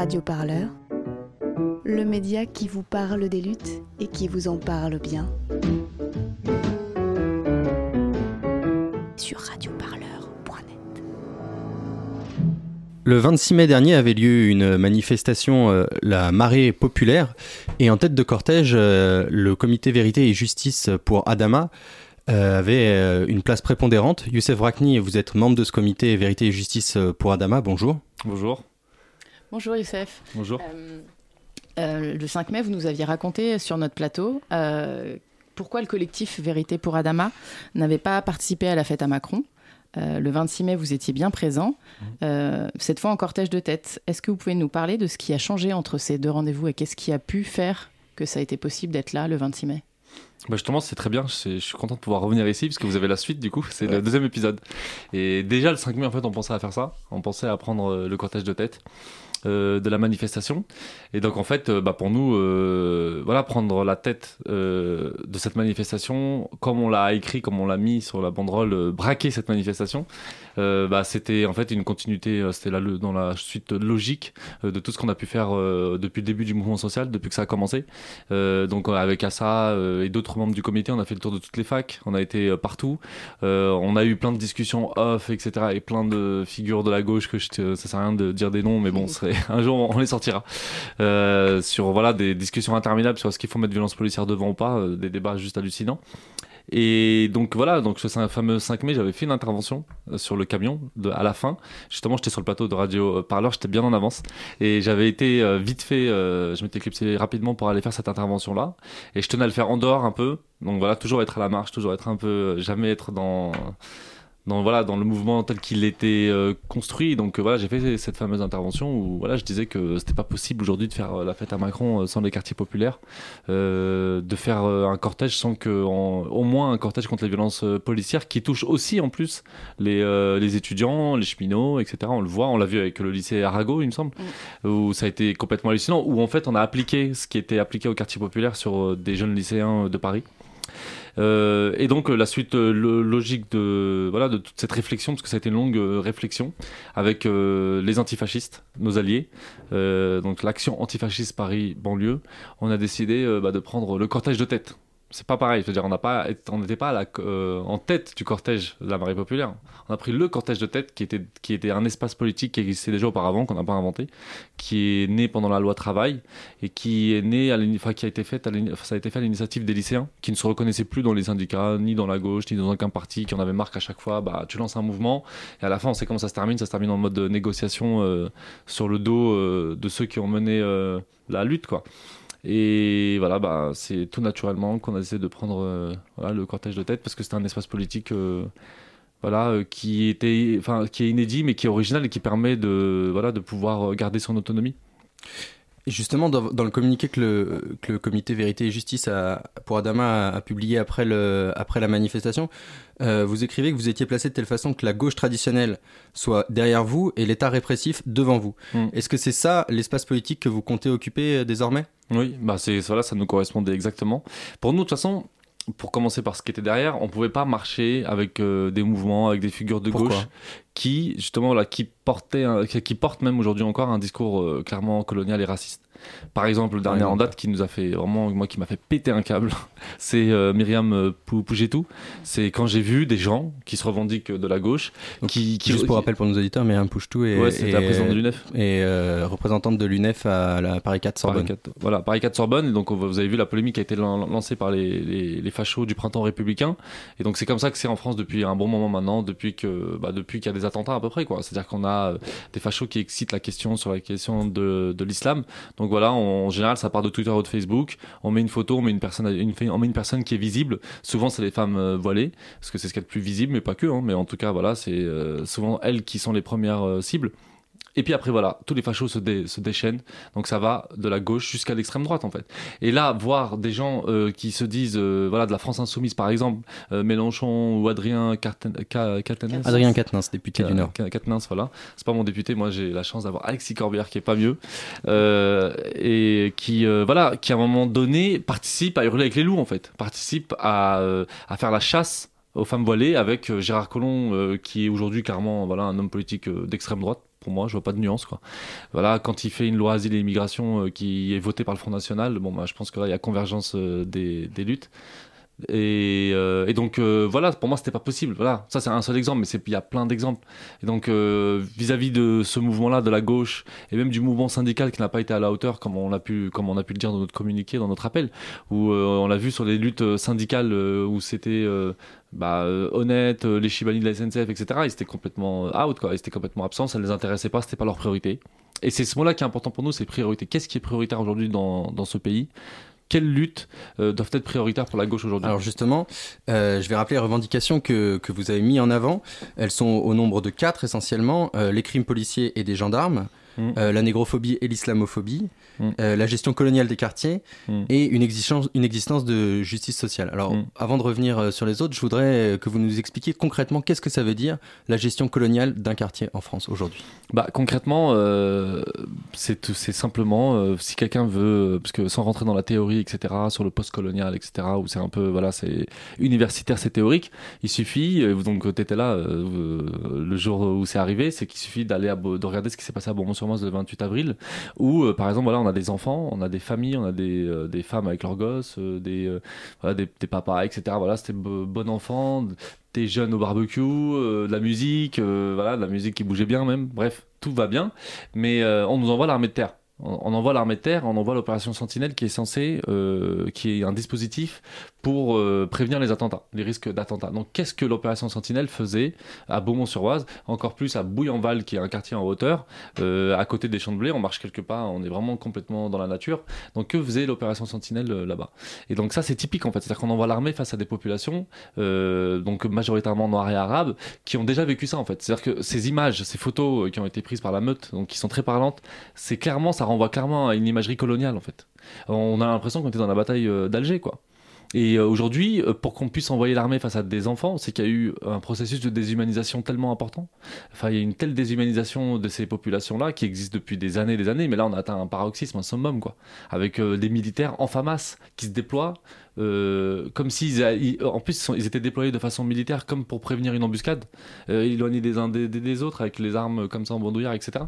Radio Parleur, le média qui vous parle des luttes et qui vous en parle bien. Sur radioparleur.net. Le 26 mai dernier avait lieu une manifestation, euh, la marée populaire, et en tête de cortège, euh, le comité Vérité et Justice pour Adama euh, avait une place prépondérante. Youssef Rakni, vous êtes membre de ce comité Vérité et Justice pour Adama, bonjour. Bonjour. Bonjour Youssef. Bonjour. Euh, euh, le 5 mai, vous nous aviez raconté sur notre plateau euh, pourquoi le collectif Vérité pour Adama n'avait pas participé à la fête à Macron. Le 26 mai, vous étiez bien présent, euh, cette fois en cortège de tête. Est-ce que vous pouvez nous parler de ce qui a changé entre ces deux rendez-vous et qu'est-ce qui a pu faire que ça a été possible d'être là le 26 mai? Bah justement, c'est très bien. Je, suis content de pouvoir revenir ici parce que vous avez la suite du coup. C'est le deuxième épisode. Et déjà le 5 mai, en fait, on pensait à faire ça. On pensait à prendre euh, le cortège de tête. euh, de la manifestation et donc en fait euh, bah, pour nous euh, voilà prendre la tête euh, de cette manifestation comme on l'a écrit comme on l'a mis sur la banderole braquer cette manifestation euh, bah, c'était en fait une continuité c'était là le, dans la suite logique euh, de tout ce qu'on a pu faire euh, depuis le début du mouvement social depuis que ça a commencé euh, donc avec Assa euh, et d'autres membres du comité, on a fait le tour de toutes les facs, on a été euh, partout, Euh, on a eu plein de discussions off, etc. et plein de figures de la gauche que je ça sert à rien de dire des noms, mais bon, un jour on les sortira. Euh, sur voilà des discussions interminables sur ce qu'il faut mettre violence policière devant ou pas, des débats juste hallucinants. Et donc voilà, donc ce fameux 5 mai, j'avais fait une intervention sur le camion de, à la fin. Justement, j'étais sur le plateau de Radio Parleur, j'étais bien en avance. Et j'avais été euh, vite fait, euh, je m'étais clipsé rapidement pour aller faire cette intervention-là. Et je tenais à le faire en dehors un peu. Donc voilà, toujours être à la marche, toujours être un peu, euh, jamais être dans, dans voilà, dans le mouvement tel qu'il était euh, construit. Donc euh, voilà, j'ai fait cette fameuse intervention où voilà, je disais que c'était pas possible aujourd'hui de faire euh, la fête à Macron sans les quartiers populaires, de faire un cortège sans que, en- au moins un cortège contre les violences policières qui touche aussi en plus les, les étudiants, les cheminots, etc. On le voit, on l'a vu avec le lycée Arago, il me semble, où ça a été complètement hallucinant, où en fait on a appliqué ce qui était appliqué au quartier populaire sur des jeunes lycéens de Paris. Euh, et donc la suite euh, lo- logique de voilà de toute cette réflexion parce que ça a été une longue euh, réflexion avec les antifascistes, nos alliés, donc l'action antifasciste Paris banlieue, on a décidé bah, de prendre le cortège de tête. C'est pas pareil, c'est-à-dire on n'a pas, on n'était pas à euh, en tête du cortège de la marée populaire. On a pris le cortège de tête qui était qui était un espace politique qui existait déjà auparavant qu'on n'a pas inventé, qui est né pendant la loi travail et qui est né à enfin, qui a été fait à ça a été fait à l'initiative des lycéens qui ne se reconnaissaient plus dans les syndicats ni dans la gauche ni dans aucun parti qui en avait marre qu'à chaque fois bah tu lances un mouvement et à la fin on sait comment ça se termine. Ça se termine en mode négociation euh, sur le dos euh, de ceux qui ont mené la lutte quoi et voilà bah c'est tout naturellement qu'on a décidé de prendre euh, voilà, le cortège de tête parce que c'était un espace politique euh, voilà euh, qui était enfin qui est inédit mais qui est original et qui permet de voilà de pouvoir garder son autonomie Et justement, dans, dans le communiqué que le, que le comité Vérité et Justice a, pour Adama a, a publié après, le, après la manifestation, vous écrivez que vous étiez placé de telle façon que la gauche traditionnelle soit derrière vous et l'État répressif devant vous. Mm. Est-ce que c'est ça l'espace politique que vous comptez occuper désormais? Oui, bah c'est voilà, ça nous correspondait exactement. Pour nous, de toute façon, pour commencer par ce qui était derrière, on pouvait pas marcher avec euh, des mouvements, avec des figures de Pourquoi gauche qui justement là, qui portaient, un- qui qui portent même aujourd'hui encore un discours euh, clairement colonial et raciste. Par exemple, le dernier en date qui nous a fait vraiment, moi qui m'a fait péter un câble, c'est euh, Myriam euh, Pou- Pougetou. C'est quand j'ai vu des gens qui se revendiquent de la gauche, Donc, qui, qui Juste pour rappel pour nos auditeurs, Myriam Pouchetou est, ouais, c'était la est- présidente de l'UNEF. est, euh, représentante de l'UNEF à la Paris 4 Sorbonne. Paris 4, voilà, Paris 4 Sorbonne. Et donc, vous avez vu la polémique qui a été lan- lancée par les, les, les fachos du printemps républicain. Et donc, c'est comme ça que c'est en France depuis un bon moment maintenant, depuis que, bah, depuis qu'il y a des attentats à peu près. C'est-à-dire qu'on a des fachos qui excitent la question sur la question de, de l'islam. Donc voilà, on- en général, ça part de Twitter ou de Facebook. On met une photo, on met une personne, qui est visible. Souvent, c'est les femmes euh, voilées, parce que c'est ce qu'il y a plus visible, mais pas que. Hein, mais en tout cas, voilà, c'est euh, souvent elles qui sont les premières euh, cibles. Et puis après, voilà, tous les fachos se, dé- se déchaînent. Donc ça va de la gauche jusqu'à l'extrême droite, en fait. Et là, voir des gens euh, qui se disent, euh, voilà, de la France insoumise, par exemple, euh, Mélenchon ou Adrien Catanès. Adrien Quatennens, député du Nord. Quatennens, voilà. C'est pas mon député, moi j'ai la chance d'avoir Alexis Corbière qui est pas mieux. Euh, et qui, euh, voilà, qui à un moment donné participe à hurler avec les loups, en fait. Participe à, euh, à faire la chasse aux femmes voilées avec Gérard Collomb, euh, qui est aujourd'hui carrément voilà, un homme politique d'extrême droite pour moi, je vois pas de nuance. Quoi. Voilà, quand il fait une loi asile et immigration euh, qui est votée par le Front National, bon, bah, je pense que là, il y a convergence euh, des, des, luttes. Et, euh, et donc euh, voilà, pour moi c'était pas possible. Voilà, ça c'est un seul exemple, mais il y a plein d'exemples. Et donc euh, vis-à-vis de ce mouvement-là, de la gauche et même du mouvement syndical qui n'a pas été à la hauteur, comme on a pu, comme on a pu le dire dans notre communiqué, dans notre appel, où on l'a vu sur les luttes syndicales où c'était bah, honnête, les chibani de la SNCF, etc. Ils étaient complètement out, quoi. Ils étaient complètement absents, ça ne les intéressait pas, c'était pas leur priorité. Et c'est ce mot-là qui est important pour nous, c'est priorité. Qu'est-ce qui est prioritaire aujourd'hui dans ce pays? Quelles luttes euh, doivent être prioritaires pour la gauche aujourd'hui? Alors justement, euh, je vais rappeler les revendications que, que, vous avez mis en avant. Elles sont au nombre de quatre essentiellement, euh, les crimes policiers et des gendarmes, mmh. la négrophobie et l'islamophobie, mmh. la gestion coloniale des quartiers mmh. et une existence, une existence de justice sociale. Alors avant de revenir sur les autres, je voudrais que vous nous expliquiez concrètement qu'est-ce que ça veut dire la gestion coloniale d'un quartier en France aujourd'hui. Bah concrètement, c'est simplement euh, si quelqu'un veut, parce que sans rentrer dans la théorie, etc., sur le post-colonial, etc., où c'est un peu, voilà, c'est universitaire, c'est théorique, il suffit, euh, donc tu étais là euh, le jour où c'est arrivé, c'est qu'il suffit d'aller de regarder ce qui s'est passé à Beaumont-sur-Oise le 28 avril, où par exemple, voilà, on a des enfants, on a des familles, on a des, des femmes avec leurs gosses, des, voilà, des, des, papas, etc., voilà, c'était bon enfant, des jeunes au barbecue, de la musique, voilà, de la musique qui bougeait bien même, bref, tout va bien, mais on nous envoie l'armée de terre. On envoie l'armée de terre, on envoie l'opération Sentinelle qui est censée, euh, qui est un dispositif pour euh, prévenir les attentats, les risques d'attentats. Donc qu'est-ce que l'opération Sentinelle faisait à Beaumont-sur-Oise, encore plus à Bouillanval qui est un quartier en hauteur, euh, à côté des champs de blé, on marche quelque part, on est vraiment complètement dans la nature. Donc que faisait l'opération Sentinelle là-bas? Et donc ça c'est typique en fait, c'est-à-dire qu'on envoie l'armée face à des populations, donc majoritairement noires et arabes, qui ont déjà vécu ça en fait. C'est-à-dire que ces images, ces photos qui ont été prises par la meute, donc qui sont très parlantes, c'est clairement ça renvoie clairement à une imagerie coloniale en fait. On a l'impression qu'on était dans la bataille euh, d'Alger quoi. Et euh, aujourd'hui, euh, pour qu'on puisse envoyer l'armée face à des enfants, c'est qu'il y a eu un processus de déshumanisation tellement important. Enfin, il y a une telle déshumanisation de ces populations-là qui existe depuis des années et des années, mais là on a atteint un paroxysme, un summum, quoi. Avec des militaires en FAMAS qui se déploient, euh, comme s'ils, en plus, ils étaient déployés de façon militaire comme pour prévenir une embuscade, euh, éloignés des uns des, des, autres avec les armes comme ça en bandoulière, etc.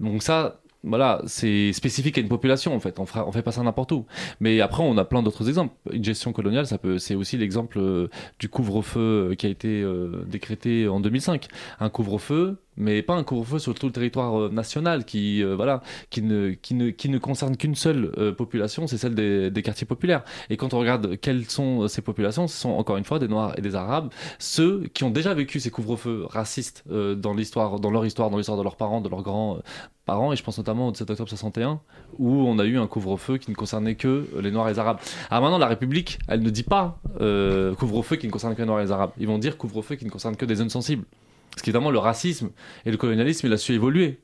Donc ça, voilà, c'est spécifique à une population en fait. On, fera, fait pas ça n'importe où. Mais après, on a plein d'autres exemples. Une gestion coloniale, ça peut, c'est aussi l'exemple euh, du couvre-feu euh, qui a été euh, décrété en 2005. Un couvre-feu, mais pas un couvre-feu sur tout le territoire national qui, voilà, qui ne, qui ne, qui ne concerne qu'une seule population, c'est celle des, quartiers populaires. Et quand on regarde quelles sont ces populations, ce sont encore une fois des Noirs et des Arabes, ceux qui ont déjà vécu ces couvre-feux racistes dans l'histoire, dans leur histoire, dans l'histoire de leurs parents, de leurs grands parents, et je pense notamment au 7 octobre 61, où on a eu un couvre-feu qui ne concernait que les Noirs et les Arabes. Alors maintenant, la République, elle ne dit pas euh, couvre-feu qui ne concerne que les Noirs et les Arabes. Ils vont dire couvre-feu qui ne concerne que des zones sensibles. Parce qu'évidemment, le racisme et le colonialisme, il a su évoluer.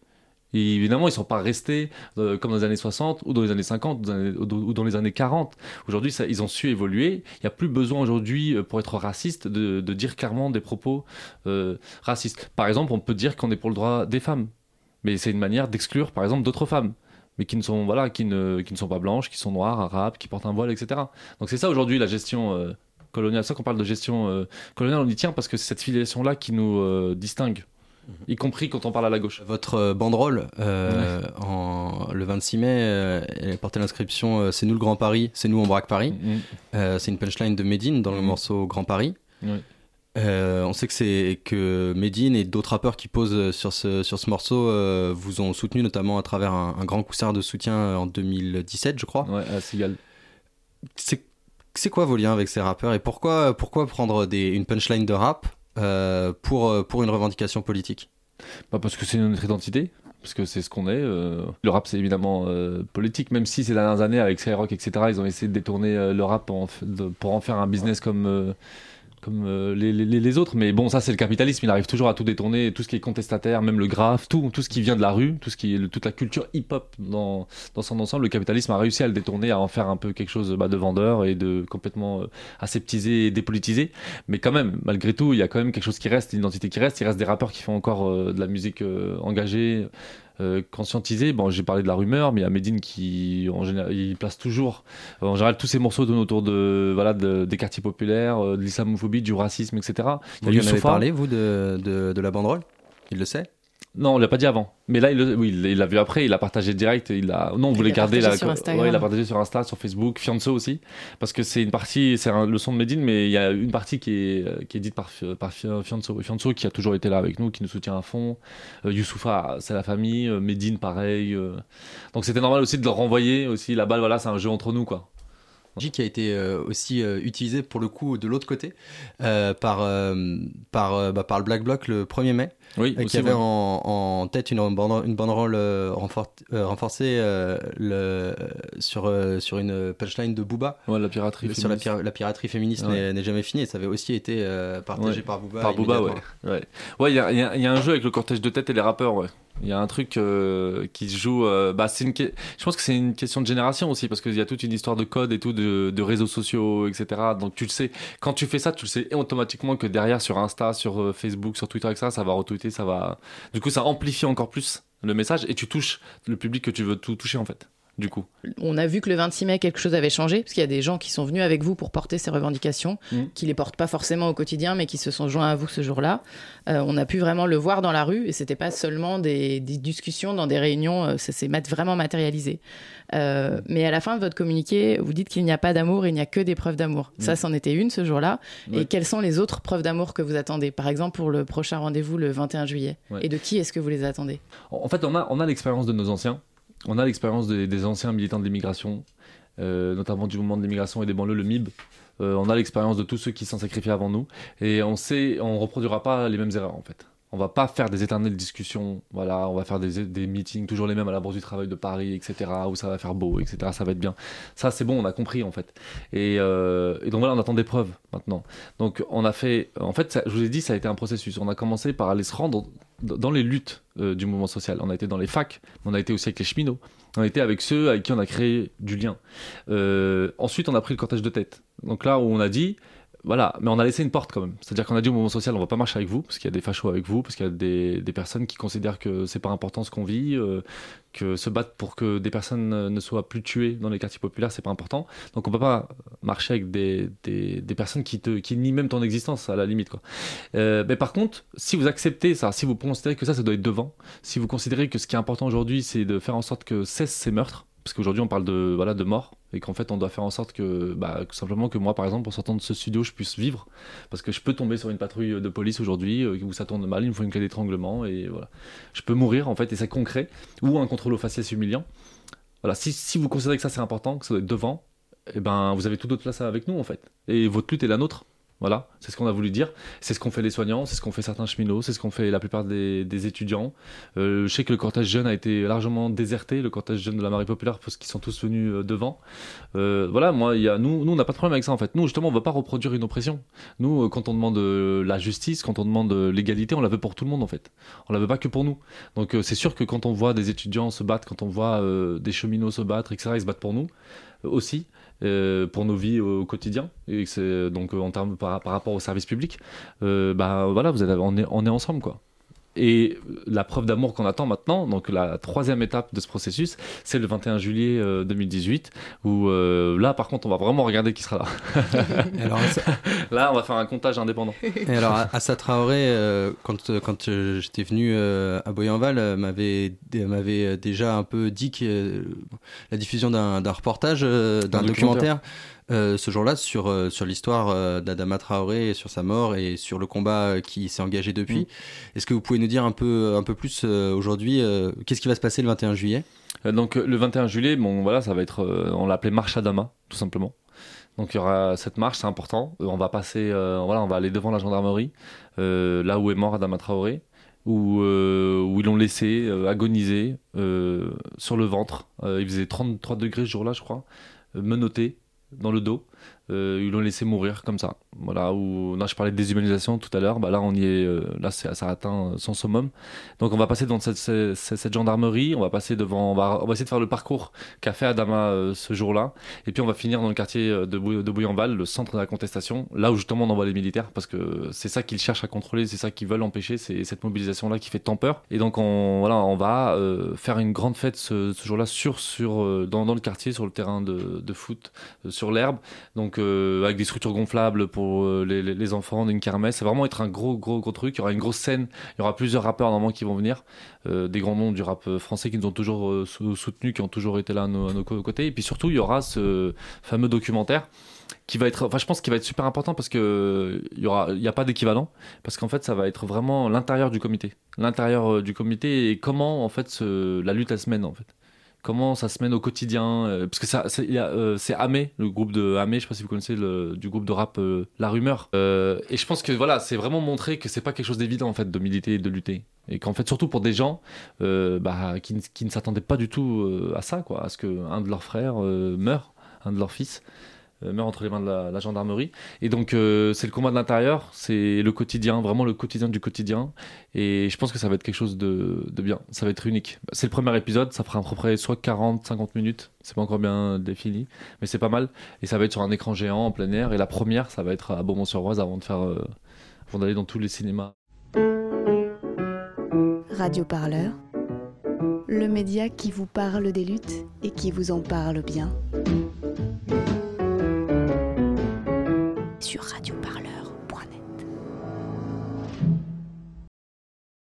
Et évidemment, ils ne sont pas restés euh, comme dans les années 60 ou dans les années 50 ou dans les années, ou dans les années 40. Aujourd'hui, ils ont su évoluer. Il n'y a plus besoin aujourd'hui, euh, pour être raciste, de, dire clairement des propos euh, racistes. Par exemple, on peut dire qu'on est pour le droit des femmes. Mais c'est une manière d'exclure, par exemple, d'autres femmes mais qui ne sont voilà qui ne, qui ne sont pas blanches, qui sont noires, arabes, qui portent un voile, etc. Donc c'est ça aujourd'hui la gestion coloniale. C'est ça qu'on parle de gestion euh, coloniale, on y tient parce que c'est cette filiation là qui nous euh, distingue. Y compris quand on parle à la gauche. Votre banderole, ouais. en, le 26 mai, elle portait l'inscription C'est nous le Grand Paris, c'est nous on braque Paris. Mm. c'est une punchline de Médine dans le mm. morceau Grand Paris. Euh, on sait que c'est que Medine et d'autres rappeurs qui posent sur ce, sur ce morceau euh, vous ont soutenu notamment à travers un, un, grand concert de soutien en 2017, je crois. Ouais, à Sigal. C'est, c'est quoi vos liens avec ces rappeurs et pourquoi, pourquoi prendre une punchline de rap euh, pour, pour une revendication politique? Bah Parce que c'est notre identité. Parce que c'est ce qu'on est. Euh. Le rap, c'est évidemment euh, politique, même si ces dernières années, avec Skyrock, etc., ils ont essayé de détourner le rap pour en faire un business comme comme euh, les, autres. Mais bon, ça, c'est le capitalisme. Il arrive toujours à tout détourner, tout ce qui est contestataire, même le graphe, tout, tout ce qui vient de la rue, tout ce qui toute la culture hip-hop dans, dans son ensemble. Le capitalisme a réussi à le détourner, à en faire un peu quelque chose bah, de vendeur et de complètement euh, aseptisé et dépolitisé. Mais quand même, malgré tout, il y a quand même quelque chose qui reste, une identité qui reste. Il reste des rappeurs qui font encore euh, de la musique engagée. Euh, conscientiser. Bon, j'ai parlé de la rumeur, mais il y a Medine qui, en général, il place toujours, en général, tous ces morceaux tournent autour de, voilà, de, des quartiers populaires, euh, de l'islamophobie, du racisme, etc. Vous lui en avez parlé, vous, de, de, de la banderole? Il le sait? Non, on l'a pas dit avant. Mais là, il le- oui, il l'a vu après, il l'a partagé direct. Il a... Non, on Il voulait l'a garder la. sur Instagram. Ouais, il l'a partagé sur Insta, sur Facebook, Fianso aussi. Parce que c'est une partie, c'est un- le son de Medine, mais il y a une partie qui est, euh, qui est dite par, par Fi- Fianso. Fianso qui a toujours été là avec nous, qui nous soutient à fond. Euh, Youssoufa, c'est la famille. Euh, Medine, pareil. euh. Donc c'était normal aussi de leur renvoyer aussi la balle. Voilà, c'est un jeu entre nous, quoi. qui a été euh, aussi euh, utilisé pour le coup de l'autre côté euh, par, euh, par, euh, bah, par le Black Bloc le 1er mai, Oui, euh, qui avait ouais. en, en tête une, une banderole euh, renfor- euh, renforcée le, sur, sur une punchline de Booba. Ouais, la piraterie. Sur la, féministe. pira- la piraterie féministe Ouais. n'est- jamais finie et ça avait aussi été partagé Ouais. par Booba. Par Booba, ouais. Ouais, ouais, il y a, il y a- y a un jeu avec le cortège de tête et les rappeurs, ouais. Il y a un truc euh, qui se joue. euh, bah, une, que- je pense que c'est une question de génération aussi, parce qu'il y a toute une histoire de code et tout, de, de réseaux sociaux, etc. Donc tu le sais. Quand tu fais ça, tu le sais automatiquement que derrière sur Insta, sur Facebook, sur Twitter, etc. Ça va retweeter, ça va. Du coup, ça amplifie encore plus le message et tu touches le public que tu veux tout toucher en fait. Du coup. On a vu que le 26 mai, quelque chose avait changé, parce qu'il y a des gens qui sont venus avec vous pour porter ces revendications, Mhm. qui les portent pas forcément au quotidien, mais qui se sont joints à vous ce jour-là. Euh, on a pu vraiment le voir dans la rue, et c'était pas seulement des, des discussions dans des réunions, euh, ça s'est mat- vraiment matérialisé. Euh, mais à la fin de votre communiqué, vous dites qu'il n'y a pas d'amour, il n'y a que des preuves d'amour. Ça, Mhm. c'en était une ce jour-là. Ouais. Et quelles sont les autres preuves d'amour que vous attendez Par exemple, pour le prochain rendez-vous le 21 juillet? Ouais. Et de qui est-ce que vous les attendez? En en fait, on a, on a l'expérience de nos anciens. On a l'expérience des, anciens militants de l'immigration, euh, notamment du mouvement de l'immigration et des banlieues, le MIB. Euh, on a l'expérience de tous ceux qui s'en sacrifient avant nous. Et on sait, on reproduira pas les mêmes erreurs, en fait. On va pas faire des éternelles discussions, voilà, on va faire des, des meetings toujours les mêmes à la Bourse du Travail de Paris, etc., où ça va faire beau, etc., ça va être bien. Ça, c'est bon, on a compris, en fait. Et, euh, et donc voilà, on attend des preuves, maintenant. Donc on a fait, en fait, ça- je vous ai dit, ça a été un processus. On a commencé par aller se rendre dans les luttes euh, du mouvement social. On a été dans les facs, on a été aussi avec les cheminots. On a été avec ceux avec qui on a créé du lien. Euh, ensuite, on a pris le cortège de tête. Donc là où on a dit, voilà, mais on a laissé une porte quand même. C'est-à-dire qu'on a dit au mouvement social, on va pas marcher avec vous, parce qu'il y a des fachos avec vous, parce qu'il y a des, des personnes qui considèrent que c'est pas important ce qu'on vit, euh, que se battre pour que des personnes ne soient plus tuées dans les quartiers populaires, c'est pas important. Donc on peut pas marcher avec des, des, des personnes qui, te, qui nient même ton existence, à la limite. Euh, mais par contre, si vous acceptez ça, si vous considérez que ça, ça doit être devant, si vous considérez que ce qui est important aujourd'hui, c'est de faire en sorte que cessent ces meurtres, parce qu'aujourd'hui on parle de, voilà, de mort, et qu'en fait on doit faire en sorte que, bah, simplement que moi par exemple, en sortant de ce studio, je puisse vivre, parce que je peux tomber sur une patrouille de police aujourd'hui, euh, où ça tourne mal, il me faut une clé d'étranglement, et voilà. Je peux mourir en fait, et c'est concret, ou un contrôle aux faciès humiliant. Voilà, si, si vous considérez que ça c'est important, que ça doit être devant, eh ben, vous avez toute autre place avec nous en fait. Et votre lutte est la nôtre. Voilà, c'est ce qu'on a voulu dire. C'est ce qu'ont fait les soignants, c'est ce qu'ont fait certains cheminots, c'est ce qu'ont fait la plupart des, étudiants. Euh, je sais que le cortège jeune a été largement déserté, le cortège jeune de la Marée Populaire, parce qu'ils sont tous venus euh, devant. Euh, voilà, moi, y a, nous, nous on n'a pas de problème avec ça en fait. Nous, justement, on ne va pas reproduire une oppression. Nous, quand on demande la justice, quand on demande l'égalité, on la veut pour tout le monde en fait. On la veut pas que pour nous. Donc c'est sûr que quand on voit des étudiants se battre, quand on voit des cheminots se battre, etc., ils se battent pour nous aussi pour nos vies au quotidien et donc euh, en termes par, par rapport au service public euh, bah voilà vous êtes on est on est ensemble quoi et la preuve d'amour qu'on attend maintenant, donc la troisième étape de ce processus, c'est le 21 juillet euh, 2018, où euh, là par contre on va vraiment regarder qui sera là. Alors, Là on va faire un comptage indépendant. Et alors, Assa Traoré, euh, quand, quand euh, j'étais venu euh, à Boyenval, euh, m'avait déjà un peu dit que euh, la diffusion d'un reportage, euh, d'un Un documentaire, euh, ce jour-là sur, euh, sur l'histoire euh, d'Adama Traoré, sur sa mort et sur le combat euh, qui s'est engagé depuis. Est-ce que vous pouvez nous dire un peu, un peu plus euh, aujourd'hui, euh, qu'est-ce qui va se passer le 21 juillet? Donc le 21 juillet, bon voilà, ça va être, euh, on l'appelait marche Adama, tout simplement. Donc il y aura cette marche, c'est important. On va passer, euh, voilà, on va aller devant la gendarmerie, euh, là où est mort Adama Traoré, où, euh, où ils l'ont laissé euh, agoniser euh, sur le ventre. Euh, il faisait 33 degrés ce jour-là, je crois, menotté dans le dos. Euh, ils l'ont laissé mourir comme ça. Voilà, où là je parlais de déshumanisation tout à l'heure, bah là on y est, euh, là ça a atteint son summum. Donc on va passer devant cette, gendarmerie, on va passer devant, on va, essayer de faire le parcours qu'a fait Adama euh, ce jour-là, et puis on va finir dans le quartier euh, de, Bou- de Bouillanval, le centre de la contestation, là où justement on envoie les militaires, parce que c'est ça qu'ils cherchent à contrôler, c'est ça qu'ils veulent empêcher, c'est cette mobilisation-là qui fait tant peur. Et donc on, voilà, on va euh, faire une grande fête ce, jour-là sur, sur, euh, dans, le quartier, sur le terrain de, foot, euh, sur l'herbe, Donc euh, avec des structures gonflables pour euh, les, enfants, une kermesse. Ça va vraiment être un gros, gros, gros truc. Il y aura une grosse scène. Il y aura plusieurs rappeurs normalement qui vont venir. Euh, des grands noms du rap euh, français qui nous ont toujours euh, sou- soutenus, qui ont toujours été là à nos, à nos côtés. Et puis surtout, il y aura ce fameux documentaire qui va être, enfin, je pense qu'il va être super important parce que il y aura, il n'y a pas d'équivalent parce qu'en fait, ça va être vraiment l'intérieur du comité, l'intérieur du comité et comment en fait ce- la lutte elle se mène en fait. Comment ça se mène au quotidien euh, Parce que c'est euh, Amé, le groupe de Amé, je sais pas si vous connaissez le, du groupe de rap euh, La Rumeur. Euh, et je pense que voilà, c'est vraiment montrer que c'est pas quelque chose d'évident en fait de militer et de lutter. Et qu'en fait, surtout pour des gens bah, qui, ne- ne s'attendaient pas du tout à ça, quoi, à ce qu'un de leurs frères meure, un de leurs fils meurt entre les mains de la, gendarmerie. Et donc, euh, c'est le combat de l'intérieur, c'est le quotidien, vraiment le quotidien du quotidien. Et je pense que ça va être quelque chose de, de bien, ça va être unique. C'est le premier épisode, ça fera à peu près soit 40, 50 minutes, c'est pas encore bien défini, mais c'est pas mal. Et ça va être sur un écran géant en plein air. Et la première, ça va être à Beaumont-sur-Oise avant de faire, euh, avant d'aller dans tous les cinémas. Radio Parleur, le média qui vous parle des luttes et qui vous en parle bien sur Radio Parleur.